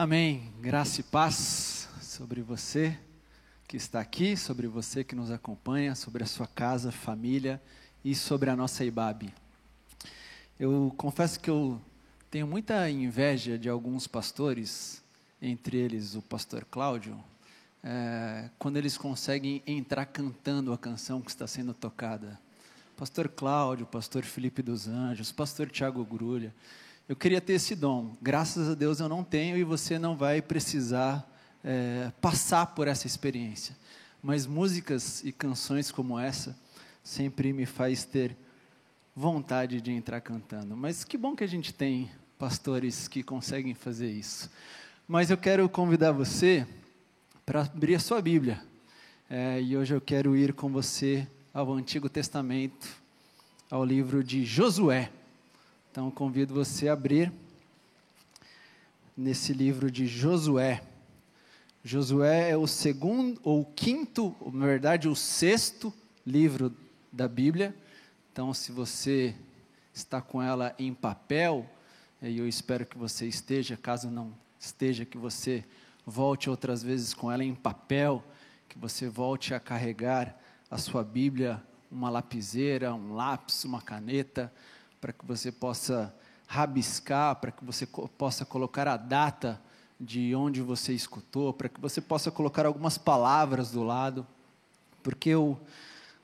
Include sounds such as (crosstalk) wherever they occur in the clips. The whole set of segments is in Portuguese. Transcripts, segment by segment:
Amém. Graça e paz sobre você que está aqui, sobre você que nos acompanha, sobre a sua casa, família e sobre a nossa IBAB. Eu confesso que eu tenho muita inveja de alguns pastores, entre eles o pastor Cláudio, é, quando eles conseguem entrar cantando a canção que está sendo tocada. Pastor Cláudio, pastor Felipe dos Anjos, pastor Tiago Grulha. Eu queria ter esse dom. Graças a Deus eu não tenho e você não vai precisar é, passar por essa experiência. Mas músicas e canções como essa sempre me faz ter vontade de entrar cantando. Mas que bom que a gente tem pastores que conseguem fazer isso. Mas eu quero convidar você para abrir a sua Bíblia. É, e hoje eu quero ir com você ao Antigo Testamento, ao livro de Josué. Então convido você a abrir nesse livro de Josué. Josué é o segundo ou quinto, na verdade, o sexto livro da Bíblia. Então, se você está com ela em papel, e eu espero que você esteja, caso não esteja, que você volte outras vezes com ela em papel, que você volte a carregar a sua Bíblia, uma lapiseira, um lápis, uma caneta, para que você possa rabiscar, para que você possa colocar a data de onde você escutou, para que você possa colocar algumas palavras do lado, porque eu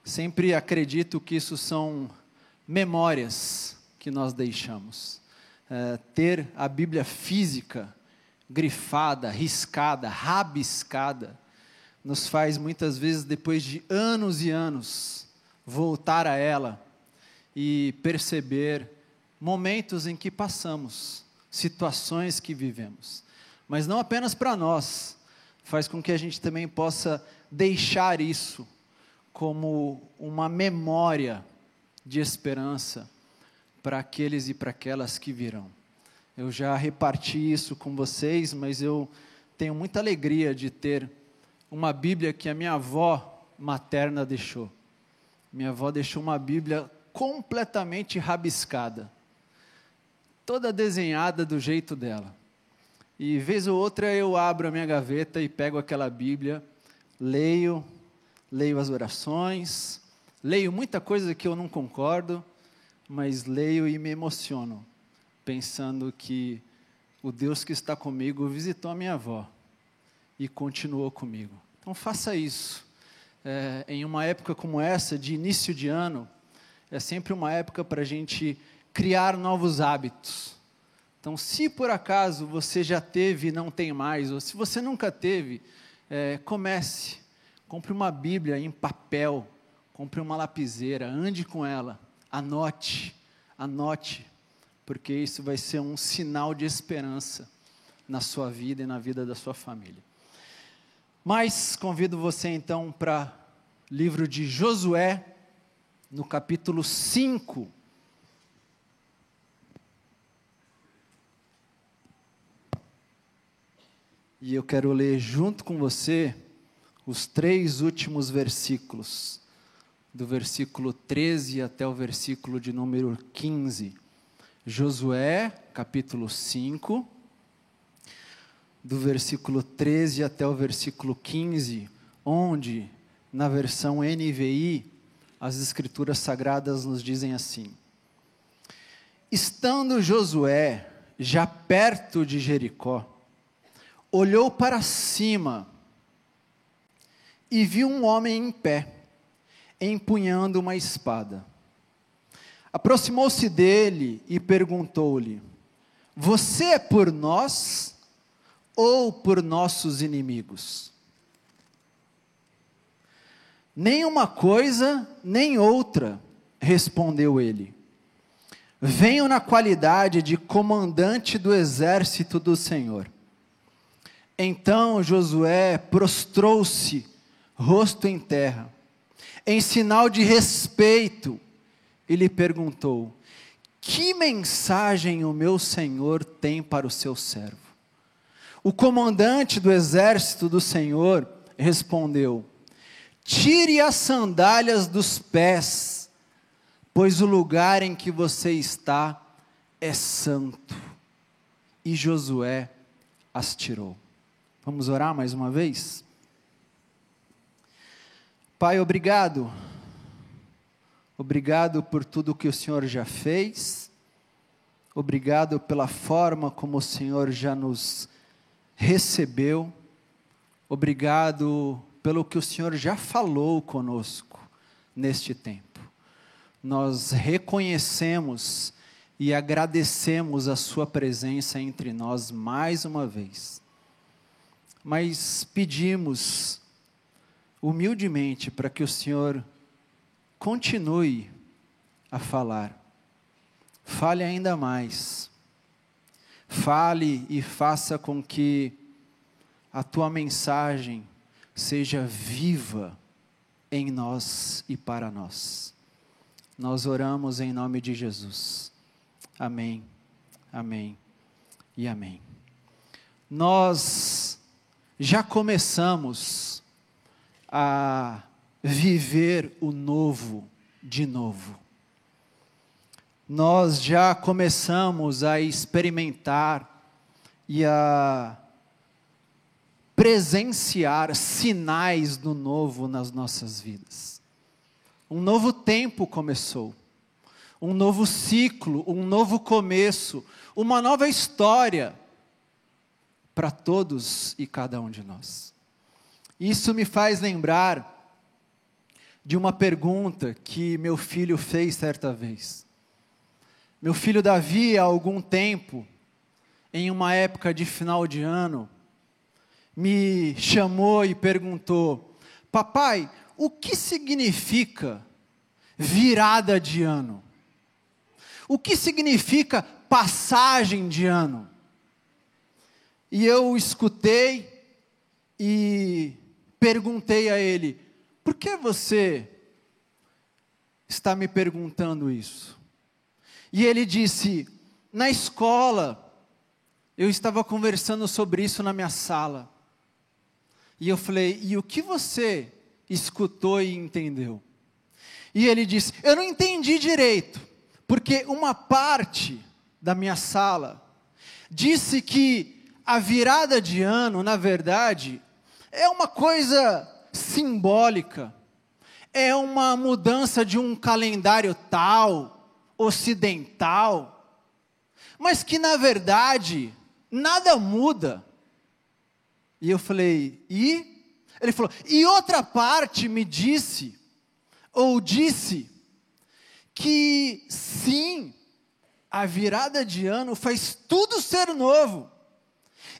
sempre acredito que isso são memórias que nós deixamos. É, ter a Bíblia física, grifada, riscada, rabiscada, nos faz muitas vezes, depois de anos e anos, voltar a ela e perceber momentos em que passamos, situações que vivemos. Mas não apenas para nós, faz com que a gente também possa deixar isso como uma memória de esperança para aqueles e para aquelas que virão. Eu já reparti isso com vocês, mas eu tenho muita alegria de ter uma Bíblia que a minha avó materna deixou. Minha avó deixou uma Bíblia completamente rabiscada, toda desenhada do jeito dela. E vez ou outra eu abro a minha gaveta e pego aquela Bíblia, leio, leio as orações, leio muita coisa que eu não concordo, mas leio e me emociono, pensando que o Deus que está comigo visitou a minha avó e continuou comigo. Então faça isso. É, em uma época como essa, de início de ano, é sempre uma época para a gente criar novos hábitos. Então, se por acaso você já teve e não tem mais, ou se você nunca teve, é, comece. Compre uma Bíblia em papel, compre uma lapiseira, ande com ela, anote, anote, porque isso vai ser um sinal de esperança na sua vida e na vida da sua família. Mas convido você então para livro de Josué, no capítulo 5. E eu quero ler junto com você os três últimos versículos, do versículo 13 até o versículo de número 15. Josué, capítulo 5, do versículo 13 até o versículo 15, onde, na versão NVI, as Escrituras Sagradas nos dizem assim: Estando Josué já perto de Jericó, olhou para cima e viu um homem em pé, empunhando uma espada. Aproximou-se dele e perguntou-lhe: Você é por nós ou por nossos inimigos? Nem uma coisa, nem outra, respondeu ele. Venho na qualidade de comandante do exército do Senhor. Então Josué prostrou-se, rosto em terra, em sinal de respeito, e lhe perguntou: Que mensagem o meu senhor tem para o seu servo? O comandante do exército do Senhor respondeu: Tire as sandálias dos pés, pois o lugar em que você está é santo. E Josué as tirou. Vamos orar mais uma vez? Pai, obrigado. Obrigado por tudo que o Senhor já fez. Obrigado pela forma como o Senhor já nos recebeu. Obrigado pelo que o Senhor já falou conosco neste tempo. Nós reconhecemos e agradecemos a Sua presença entre nós mais uma vez. Mas pedimos humildemente para que o Senhor continue a falar. Fale ainda mais. Fale e faça com que a tua mensagem seja viva em nós e para nós. Nós oramos em nome de Jesus. Amém, amém e amém. Nós já começamos a viver o novo de novo. Nós já começamos a experimentar e a presenciar sinais do novo nas nossas vidas. Um novo tempo começou, um novo ciclo, um novo começo, uma nova história para todos e cada um de nós. Isso me faz lembrar de uma pergunta que meu filho fez certa vez. Meu filho Davi, há algum tempo, em uma época de final de ano, me chamou e perguntou: Papai, o que significa virada de ano? O que significa passagem de ano? E eu escutei e perguntei a ele: por que você está me perguntando isso? E ele disse: na escola, eu estava conversando sobre isso na minha sala. E eu falei: e o que você escutou e entendeu? E ele disse: eu não entendi direito, porque uma parte da minha sala disse que a virada de ano, na verdade, é uma coisa simbólica, é uma mudança de um calendário tal, ocidental, mas que na verdade nada muda e eu falei, e? Ele falou, e outra parte me disse, ou disse, que sim, a virada de ano faz tudo ser novo,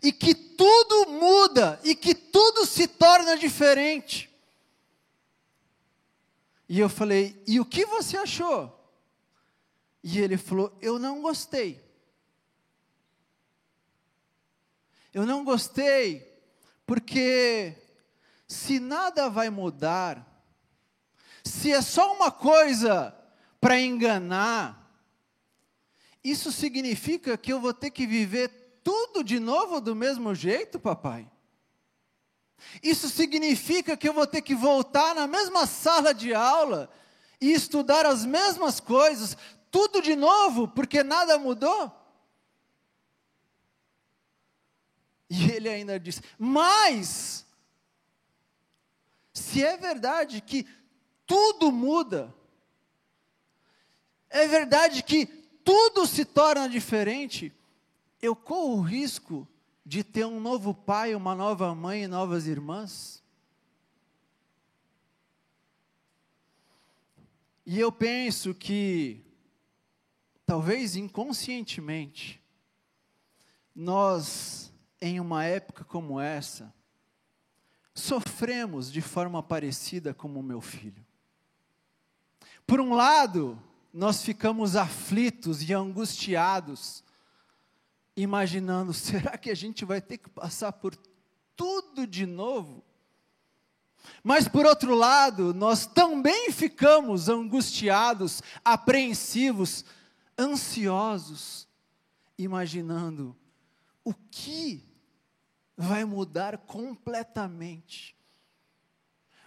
e que tudo muda, e que tudo se torna diferente. E eu falei, e o que você achou? E ele falou, eu não gostei. Eu não gostei porque se nada vai mudar, se é só uma coisa para enganar, isso significa que eu vou ter que viver tudo de novo do mesmo jeito, papai? Isso significa que eu vou ter que voltar na mesma sala de aula e estudar as mesmas coisas, tudo de novo, porque nada mudou? E ele ainda diz: Mas, se é verdade que tudo muda, é verdade que tudo se torna diferente, eu corro o risco de ter um novo pai, uma nova mãe e novas irmãs? E eu penso que, talvez inconscientemente, nós em uma época como essa, sofremos de forma parecida como meu filho. Por um lado, nós ficamos aflitos e angustiados, imaginando: (laughs) será que a gente vai ter que passar por tudo de novo? Mas por outro lado, nós também ficamos angustiados, apreensivos, ansiosos, imaginando o que vai mudar completamente.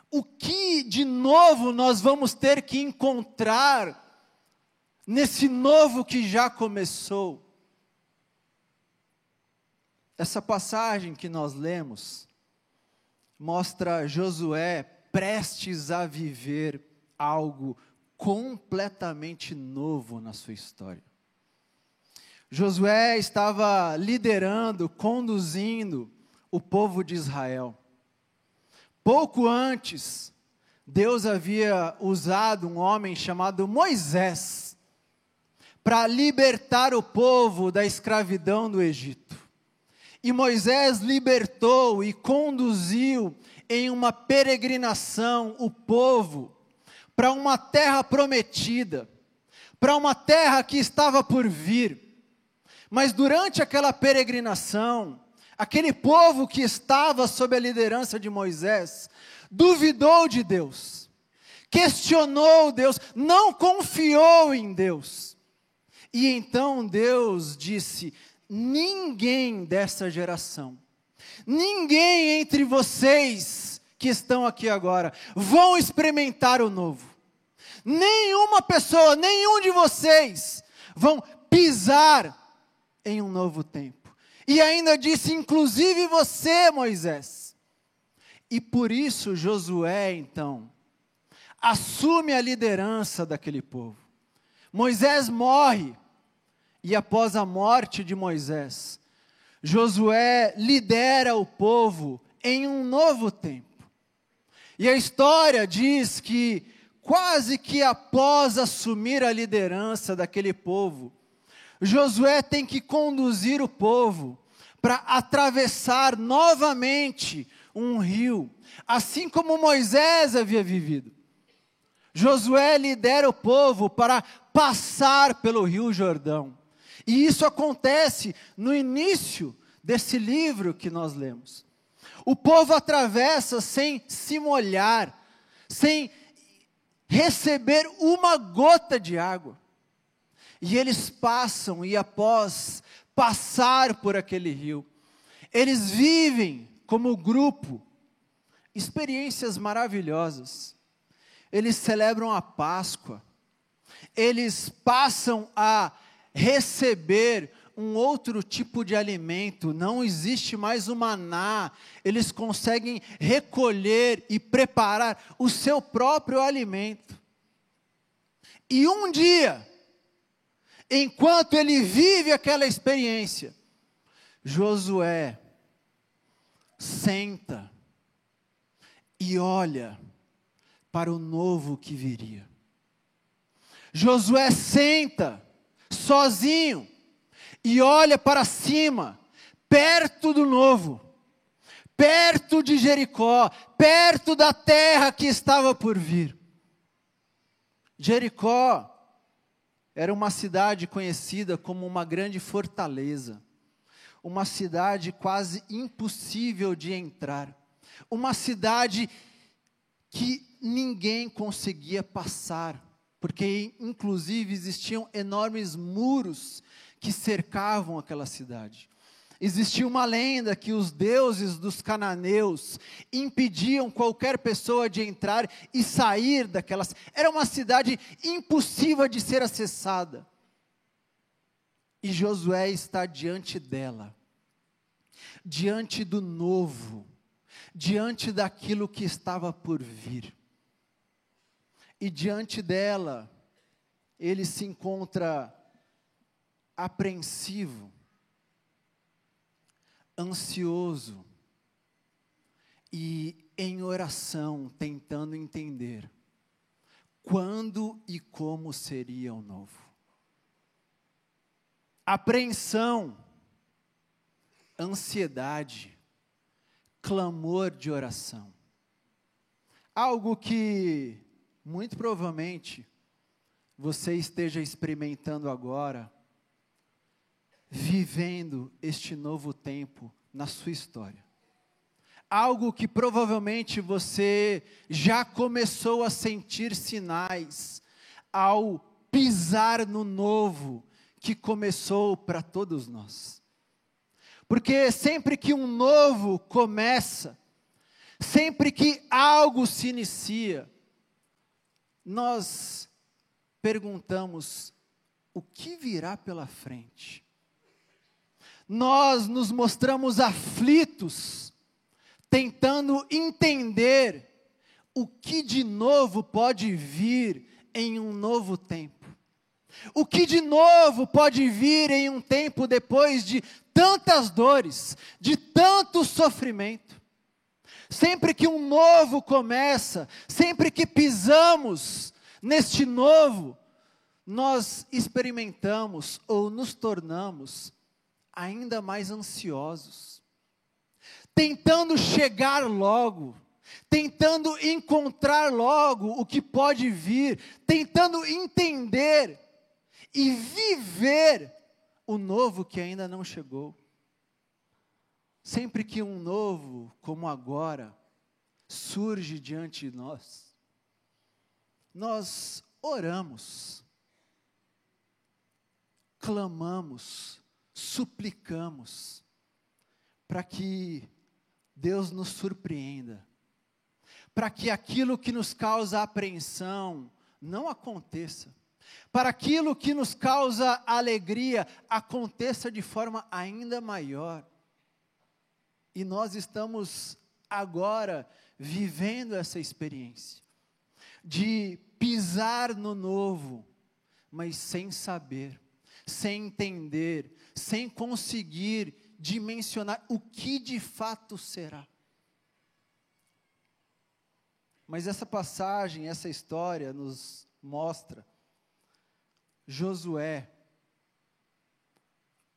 O que de novo nós vamos ter que encontrar nesse novo que já começou? Essa passagem que nós lemos mostra Josué prestes a viver algo completamente novo na sua história. Josué estava liderando, conduzindo o povo de Israel. Pouco antes, Deus havia usado um homem chamado Moisés para libertar o povo da escravidão do Egito. E Moisés libertou e conduziu em uma peregrinação o povo para uma terra prometida, para uma terra que estava por vir. Mas durante aquela peregrinação, aquele povo que estava sob a liderança de Moisés, duvidou de Deus, questionou Deus, não confiou em Deus. E então Deus disse: ninguém dessa geração, ninguém entre vocês que estão aqui agora vão experimentar o novo. Nenhuma pessoa, nenhum de vocês vão pisar em um novo tempo. E ainda disse, inclusive você, Moisés. E por isso Josué, então, assume a liderança daquele povo. Moisés morre, e após a morte de Moisés, Josué lidera o povo em um novo tempo. E a história diz que, quase que após assumir a liderança daquele povo, Josué tem que conduzir o povo para atravessar novamente um rio, assim como Moisés havia vivido. Josué lidera o povo para passar pelo rio Jordão. E isso acontece no início desse livro que nós lemos. O povo atravessa sem se molhar, sem receber uma gota de água. E eles passam, e após passar por aquele rio, eles vivem como grupo experiências maravilhosas. Eles celebram a Páscoa, eles passam a receber um outro tipo de alimento, não existe mais o maná, eles conseguem recolher e preparar o seu próprio alimento. E um dia, enquanto ele vive aquela experiência, Josué senta e olha para o novo que viria. Josué senta sozinho e olha para cima, perto do novo, perto de Jericó, perto da terra que estava por vir. Jericó era uma cidade conhecida como uma grande fortaleza, uma cidade quase impossível de entrar, uma cidade que ninguém conseguia passar, porque inclusive existiam enormes muros que cercavam aquela cidade. Existia uma lenda que os deuses dos cananeus impediam qualquer pessoa de entrar e sair daquelas. Era uma cidade impossível de ser acessada. E Josué está diante dela, diante do novo, diante daquilo que estava por vir. E diante dela, ele se encontra apreensivo ansioso e em oração, tentando entender quando e como seria o novo. Apreensão, ansiedade, clamor de oração. Algo que muito provavelmente você esteja experimentando agora vivendo este novo tempo na sua história. Algo que provavelmente você já começou a sentir sinais ao pisar no novo que começou para todos nós. Porque sempre que um novo começa, sempre que algo se inicia, nós perguntamos: o que virá pela frente? Nós nos mostramos aflitos, tentando entender o que de novo pode vir em um novo tempo. O que de novo pode vir em um tempo depois de tantas dores, de tanto sofrimento. Sempre que um novo começa, sempre que pisamos neste novo, nós experimentamos ou nos tornamos ainda mais ansiosos, tentando chegar logo, tentando encontrar logo o que pode vir, tentando entender e viver o novo que ainda não chegou. Sempre que um novo, como agora, surge diante de nós, nós oramos, clamamos, suplicamos, para que Deus nos surpreenda, para que aquilo que nos causa apreensão não aconteça, para aquilo que nos causa alegria aconteça de forma ainda maior. E nós estamos agora vivendo essa experiência de pisar no novo, mas sem saber, sem entender, sem conseguir dimensionar o que de fato será. Mas essa passagem, essa história nos mostra Josué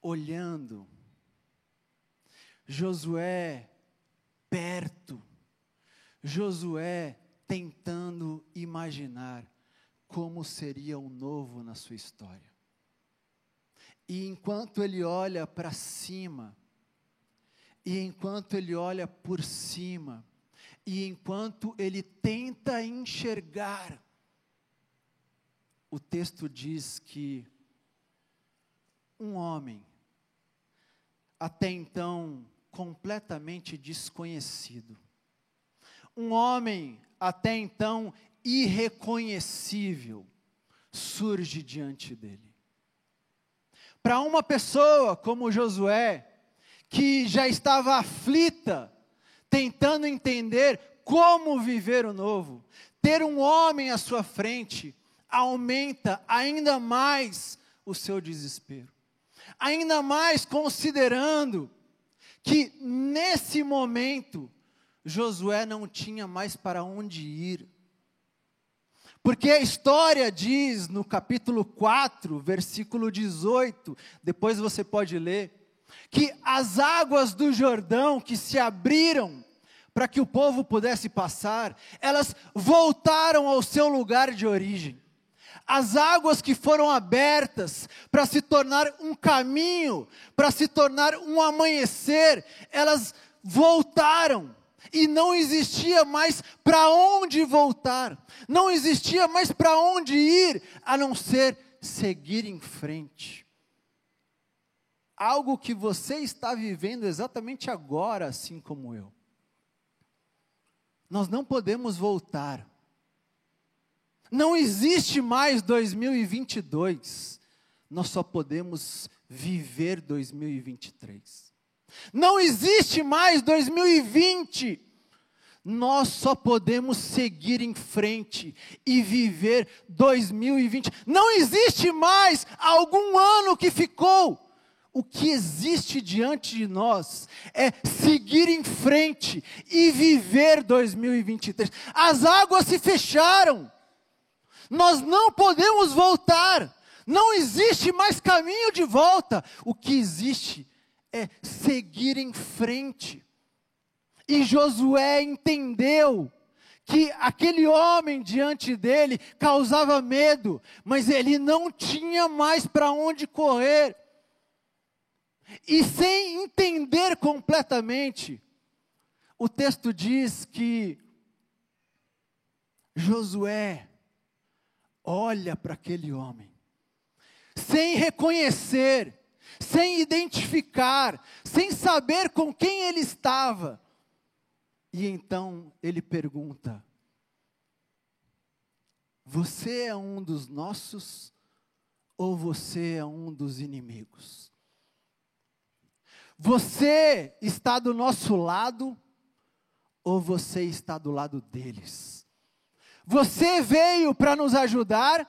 olhando, Josué perto, Josué tentando imaginar como seria o novo na sua história. E enquanto ele olha para cima, e enquanto ele olha por cima, e enquanto ele tenta enxergar, o texto diz que um homem, até então completamente desconhecido, um homem até então irreconhecível, surge diante dele. Para uma pessoa como Josué, que já estava aflita, tentando entender como viver o novo, ter um homem à sua frente, aumenta ainda mais o seu desespero. Ainda mais considerando que nesse momento Josué não tinha mais para onde ir. Porque a história diz no capítulo 4, versículo 18, depois você pode ler, que as águas do Jordão que se abriram para que o povo pudesse passar, elas voltaram ao seu lugar de origem as águas que foram abertas para se tornar um caminho, para se tornar um amanhecer, elas voltaram. E não existia mais para onde voltar, não existia mais para onde ir, a não ser seguir em frente. Algo que você está vivendo exatamente agora, assim como eu. Nós não podemos voltar, não existe mais 2022. Nós só podemos viver 2023. Não existe mais 2020. Nós só podemos seguir em frente e viver 2020. Não existe mais algum ano que ficou. O que existe diante de nós é seguir em frente e viver 2023. As águas se fecharam. Nós não podemos voltar. Não existe mais caminho de volta. O que existe é seguir em frente. E Josué entendeu que aquele homem diante dele causava medo, mas ele não tinha mais para onde correr. E sem entender completamente, o texto diz que Josué olha para aquele homem, sem reconhecer, sem identificar, sem saber com quem ele estava. E então ele pergunta: Você é um dos nossos ou você é um dos inimigos? Você está do nosso lado ou você está do lado deles? Você veio para nos ajudar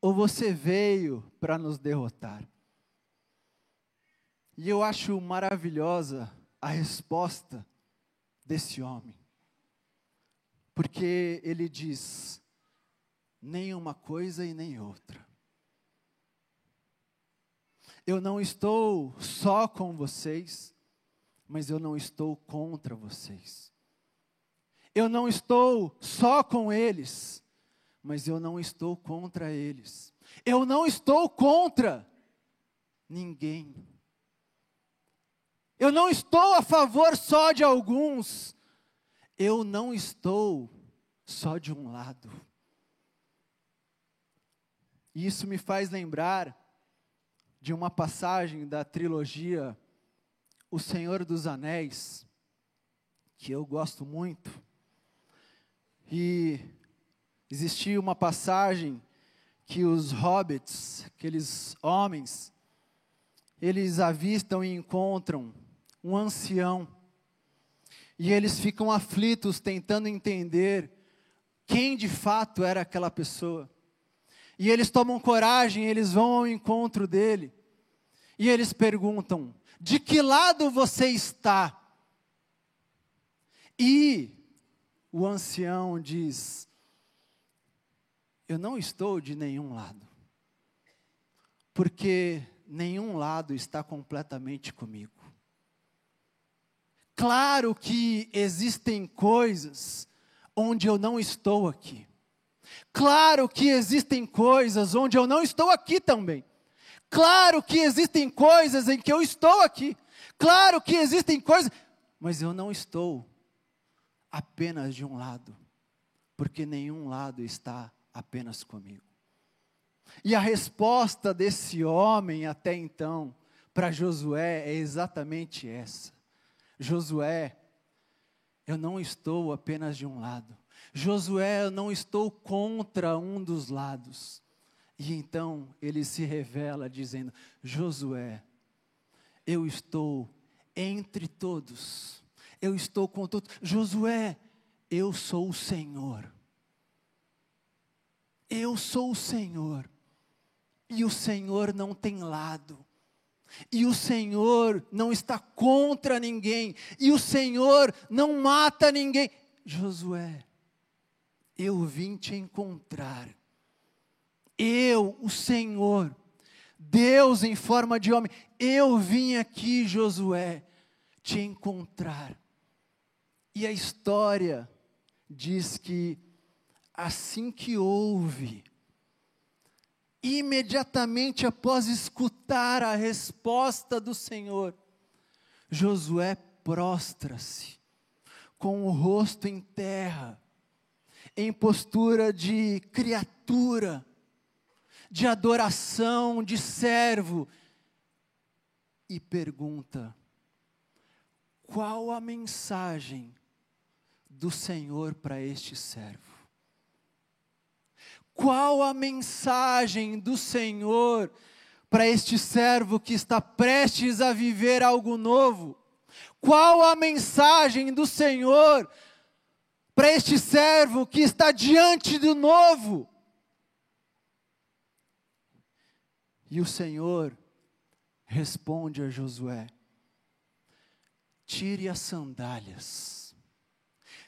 ou você veio para nos derrotar? E eu acho maravilhosa a resposta desse homem. Porque ele diz: nem uma coisa e nem outra. Eu não estou só com vocês, mas eu não estou contra vocês. Eu não estou só com eles, mas eu não estou contra eles. Eu não estou contra ninguém. Eu não estou a favor só de alguns. Eu não estou só de um lado. E isso me faz lembrar de uma passagem da trilogia O Senhor dos Anéis, que eu gosto muito. E existia uma passagem que os hobbits, aqueles homens, eles avistam e encontram um ancião. E eles ficam aflitos tentando entender quem de fato era aquela pessoa. E eles tomam coragem, eles vão ao encontro dele. E eles perguntam: De que lado você está? E o ancião diz: Eu não estou de nenhum lado. Porque nenhum lado está completamente comigo. Claro que existem coisas onde eu não estou aqui. Claro que existem coisas onde eu não estou aqui também. Claro que existem coisas em que eu estou aqui. Claro que existem coisas, mas eu não estou apenas de um lado, porque nenhum lado está apenas comigo. E a resposta desse homem até então para Josué é exatamente essa: Josué, eu não estou apenas de um lado. Josué, eu não estou contra um dos lados. E então ele se revela dizendo: Josué, eu estou entre todos. Eu estou com todos. Josué, eu sou o Senhor. Eu sou o Senhor. E o Senhor não tem lado. E o Senhor não está contra ninguém. E o Senhor não mata ninguém. Josué, eu vim te encontrar. Eu, o Senhor, Deus em forma de homem, eu vim aqui, Josué, te encontrar. E a história diz que assim que houve imediatamente após escutar a resposta do Senhor, Josué prostra-se, com o rosto em terra, em postura de criatura, de adoração, de servo, e pergunta: qual a mensagem do Senhor para este servo? Qual a mensagem do Senhor para este servo que está prestes a viver algo novo? Qual a mensagem do Senhor para este servo que está diante do novo? E o Senhor responde a Josué: tire as sandálias,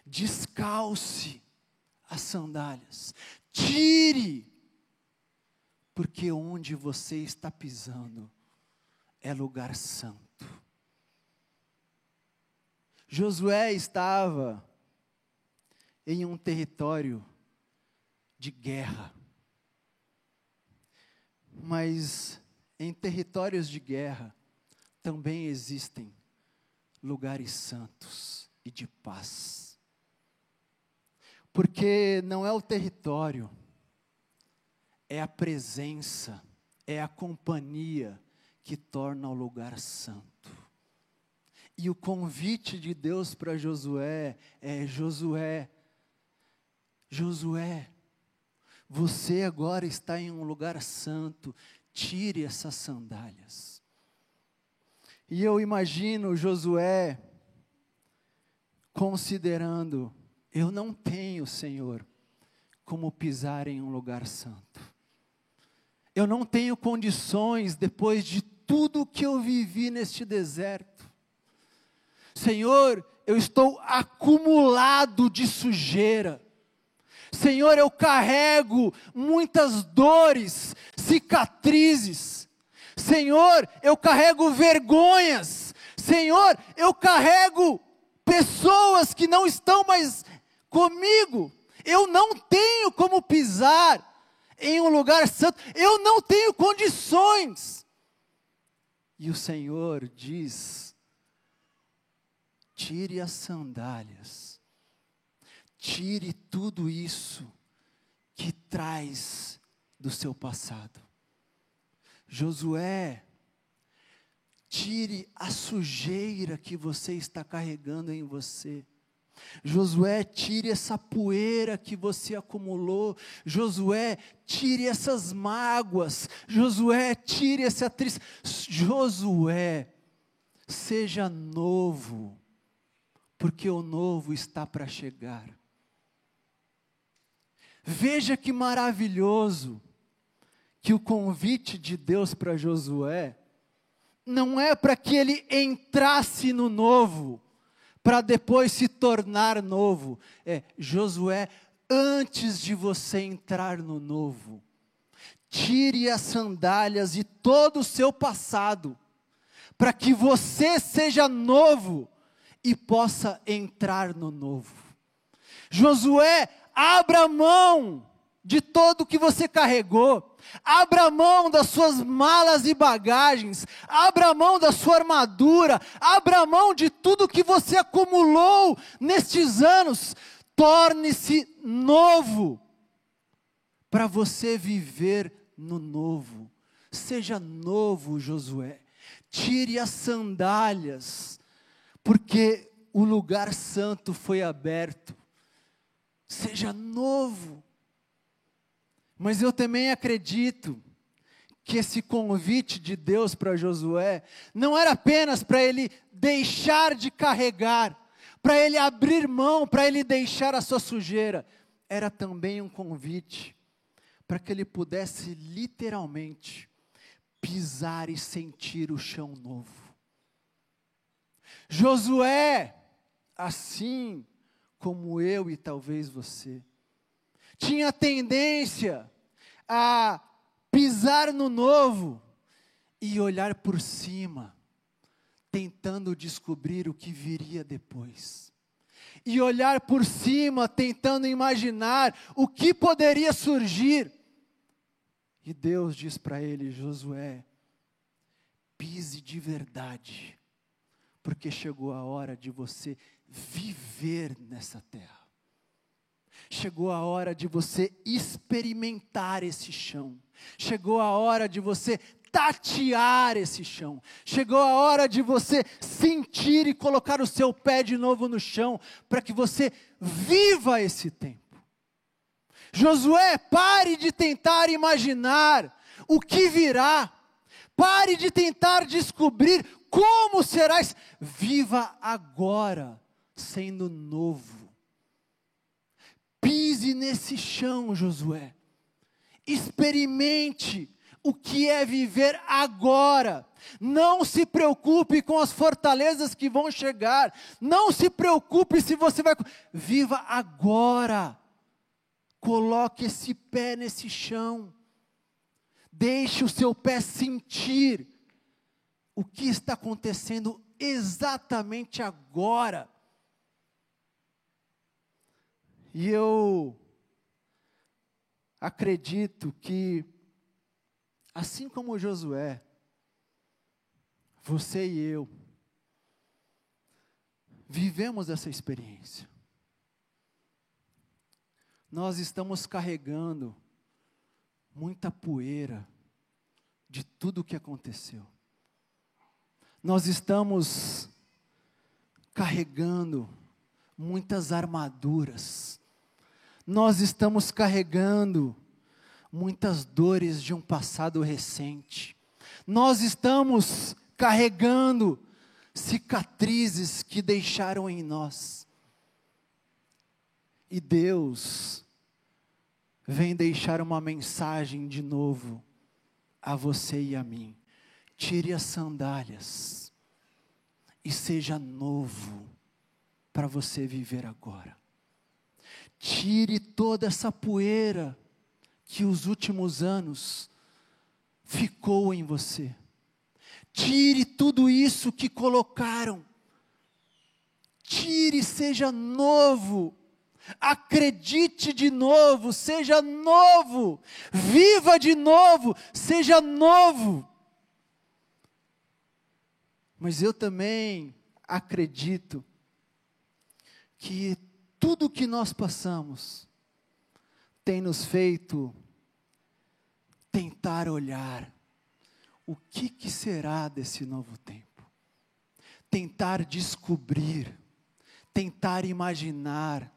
descalce as sandálias, Tire, porque onde você está pisando é lugar santo. Josué estava em um território de guerra. Mas em territórios de guerra também existem lugares santos e de paz. Porque não é o território, é a presença, é a companhia que torna o lugar santo. E o convite de Deus para Josué é: Josué, Josué, você agora está em um lugar santo, tire essas sandálias. E eu imagino Josué considerando: eu não tenho, Senhor, como pisar em um lugar santo. Eu não tenho condições, depois de tudo que eu vivi neste deserto. Senhor, eu estou acumulado de sujeira. Senhor, eu carrego muitas dores, cicatrizes. Senhor, eu carrego vergonhas. Senhor, eu carrego pessoas que não estão mais comigo. Eu não tenho como pisar em um lugar santo. Eu não tenho condições. E o Senhor diz: tire as sandálias, tire tudo isso que traz do seu passado. Josué, tire a sujeira que você está carregando em você. Josué, tire essa poeira que você acumulou. Josué, tire essas mágoas. Josué, tire essa tristeza. Josué, seja novo, porque o novo está para chegar. Veja que maravilhoso que o convite de Deus para Josué não é para que ele entrasse no novo, para depois se tornar novo. É, Josué, antes de você entrar no novo, tire as sandálias e todo o seu passado, para que você seja novo e possa entrar no novo. Josué, abra mão de todo o que você carregou. Abra mão das suas malas e bagagens, abra mão da sua armadura, abra mão de tudo que você acumulou nestes anos. Torne-se novo, para você viver no novo. Seja novo, Josué. Tire as sandálias, porque o lugar santo foi aberto. Seja novo. Mas eu também acredito que esse convite de Deus para Josué não era apenas para ele deixar de carregar, para ele abrir mão, para ele deixar a sua sujeira, era também um convite para que ele pudesse literalmente pisar e sentir o chão novo. Josué, assim como eu e talvez você, tinha tendência a pisar no novo e olhar por cima, tentando descobrir o que viria depois. E olhar por cima, tentando imaginar o que poderia surgir. E Deus diz para ele, Josué: pise de verdade, porque chegou a hora de você viver nessa terra. Chegou a hora de você experimentar esse chão. Chegou a hora de você tatear esse chão. Chegou a hora de você sentir e colocar o seu pé de novo no chão, para que você viva esse tempo. Josué, pare de tentar imaginar o que virá. Pare de tentar descobrir como serás. Viva agora, sendo novo Pise nesse chão, Josué. Experimente o que é viver agora. Não se preocupe com as fortalezas que vão chegar. Não se preocupe se você vai. Viva agora. Coloque esse pé nesse chão. Deixe o seu pé sentir o que está acontecendo exatamente agora. E eu acredito que, assim como Josué, você e eu, vivemos essa experiência. Nós estamos carregando muita poeira de tudo o que aconteceu. Nós estamos carregando muitas armaduras nós estamos carregando muitas dores de um passado recente. Nós estamos carregando cicatrizes que deixaram em nós. E Deus vem deixar uma mensagem de novo a você e a mim. Tire as sandálias e seja novo para você viver agora. Tire toda essa poeira que os últimos anos ficou em você. Tire tudo isso que colocaram. Tire, seja novo. Acredite de novo, seja novo. Viva de novo, seja novo. Mas eu também acredito que tudo que nós passamos tem nos feito tentar olhar o que, que será desse novo tempo. Tentar descobrir, tentar imaginar,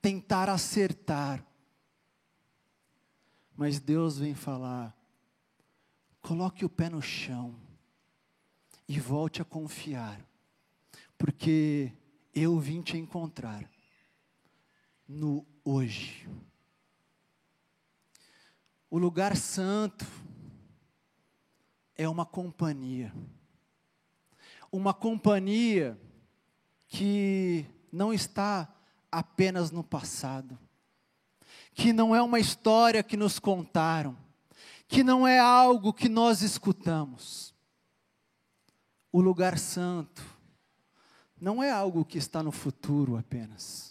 tentar acertar. Mas Deus vem falar: coloque o pé no chão e volte a confiar, porque eu vim te encontrar no hoje. O lugar santo é uma companhia. Uma companhia que não está apenas no passado, que não é uma história que nos contaram, que não é algo que nós escutamos. O lugar santo não é algo que está no futuro apenas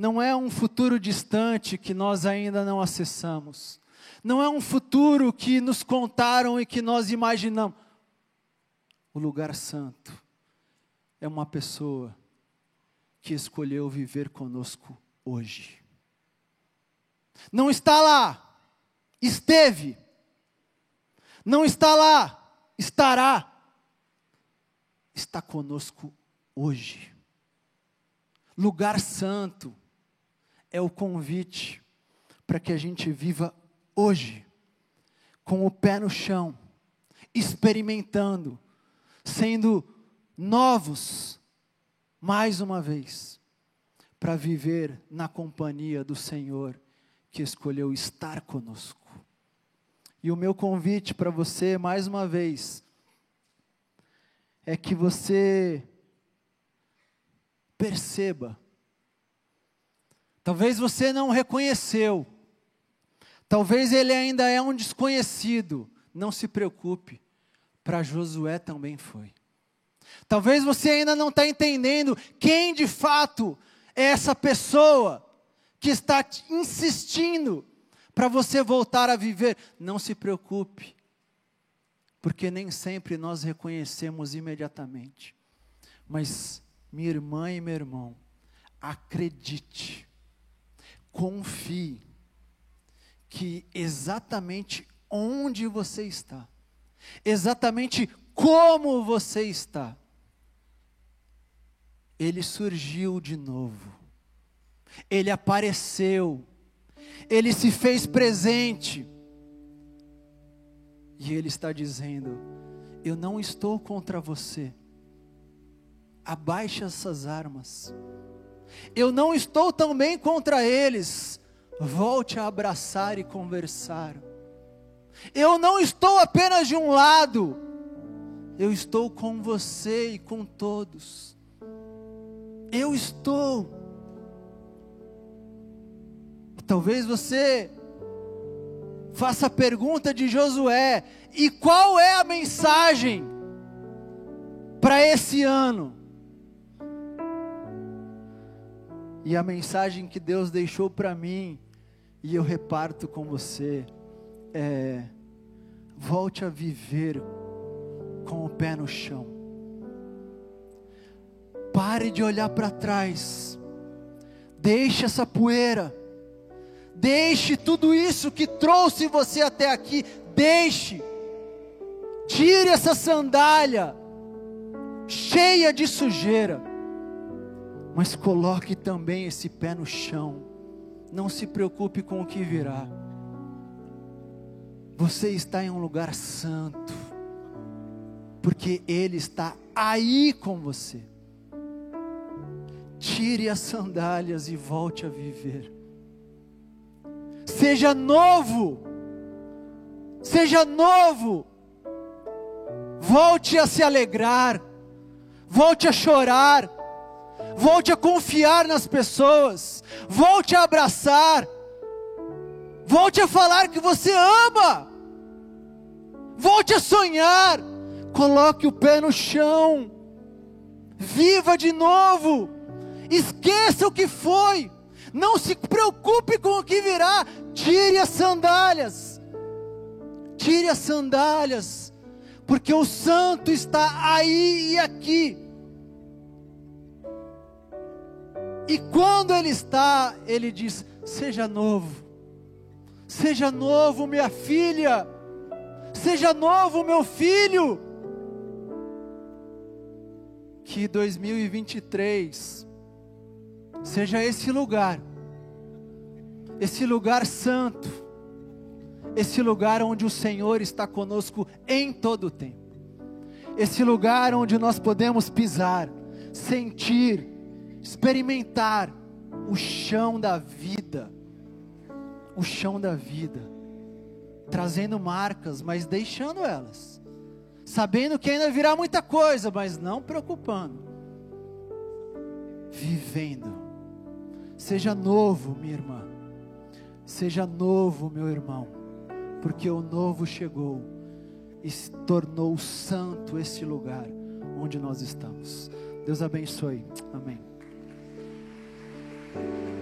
não é um futuro distante que nós ainda não acessamos. Não é um futuro que nos contaram e que nós imaginamos. O lugar santo é uma pessoa que escolheu viver conosco hoje. Não está lá, esteve. Não está lá, estará. Está conosco hoje. Lugar santo é o convite para que a gente viva hoje, com o pé no chão, experimentando, sendo novos, mais uma vez, para viver na companhia do Senhor que escolheu estar conosco. E o meu convite para você, mais uma vez, é que você perceba Talvez você não reconheceu. Talvez ele ainda é um desconhecido. Não se preocupe. Para Josué também foi. Talvez você ainda não está entendendo quem de fato é essa pessoa que está insistindo para você voltar a viver. Não se preocupe, porque nem sempre nós reconhecemos imediatamente. Mas, minha irmã e meu irmão, acredite, confie que exatamente onde você está, exatamente como você está, ele surgiu de novo, ele apareceu, ele se fez presente, e ele está dizendo: Eu não estou contra você, abaixe essas armas. Eu não estou também contra eles. Volte a abraçar e conversar. Eu não estou apenas de um lado. Eu estou com você e com todos. Eu estou. Talvez você faça a pergunta de Josué: e qual é a mensagem para esse ano? E a mensagem que Deus deixou para mim, e eu reparto com você, é: volte a viver com o pé no chão. Pare de olhar para trás. Deixe essa poeira. Deixe tudo isso que trouxe você até aqui. Deixe. Tire essa sandália cheia de sujeira mas coloque também esse pé no chão. Não se preocupe com o que virá. Você está em um lugar santo. porque Ele está aí com você. Tire as sandálias e volte a viver. Seja novo, seja novo, volte a se alegrar, volte a chorar, volte a confiar nas pessoas, volte a abraçar, volte a falar que você ama, volte a sonhar, coloque o pé no chão, viva de novo, esqueça o que foi, não se preocupe com o que virá, tire as sandálias, tire as sandálias, porque o Santo está aí e aqui. E quando Ele está, Ele diz: Seja novo, seja novo, minha filha, seja novo, meu filho. Que 2023 seja esse lugar, esse lugar santo, esse lugar onde o Senhor está conosco em todo o tempo, esse lugar onde nós podemos pisar, sentir, experimentar o chão da vida, o chão da vida, trazendo marcas, mas deixando elas, sabendo que ainda virá muita coisa, mas não preocupando, vivendo. Seja novo, minha irmã, seja novo, meu irmão, porque o novo chegou e se tornou santo esse lugar onde nós estamos. Deus abençoe. Amém. Amen.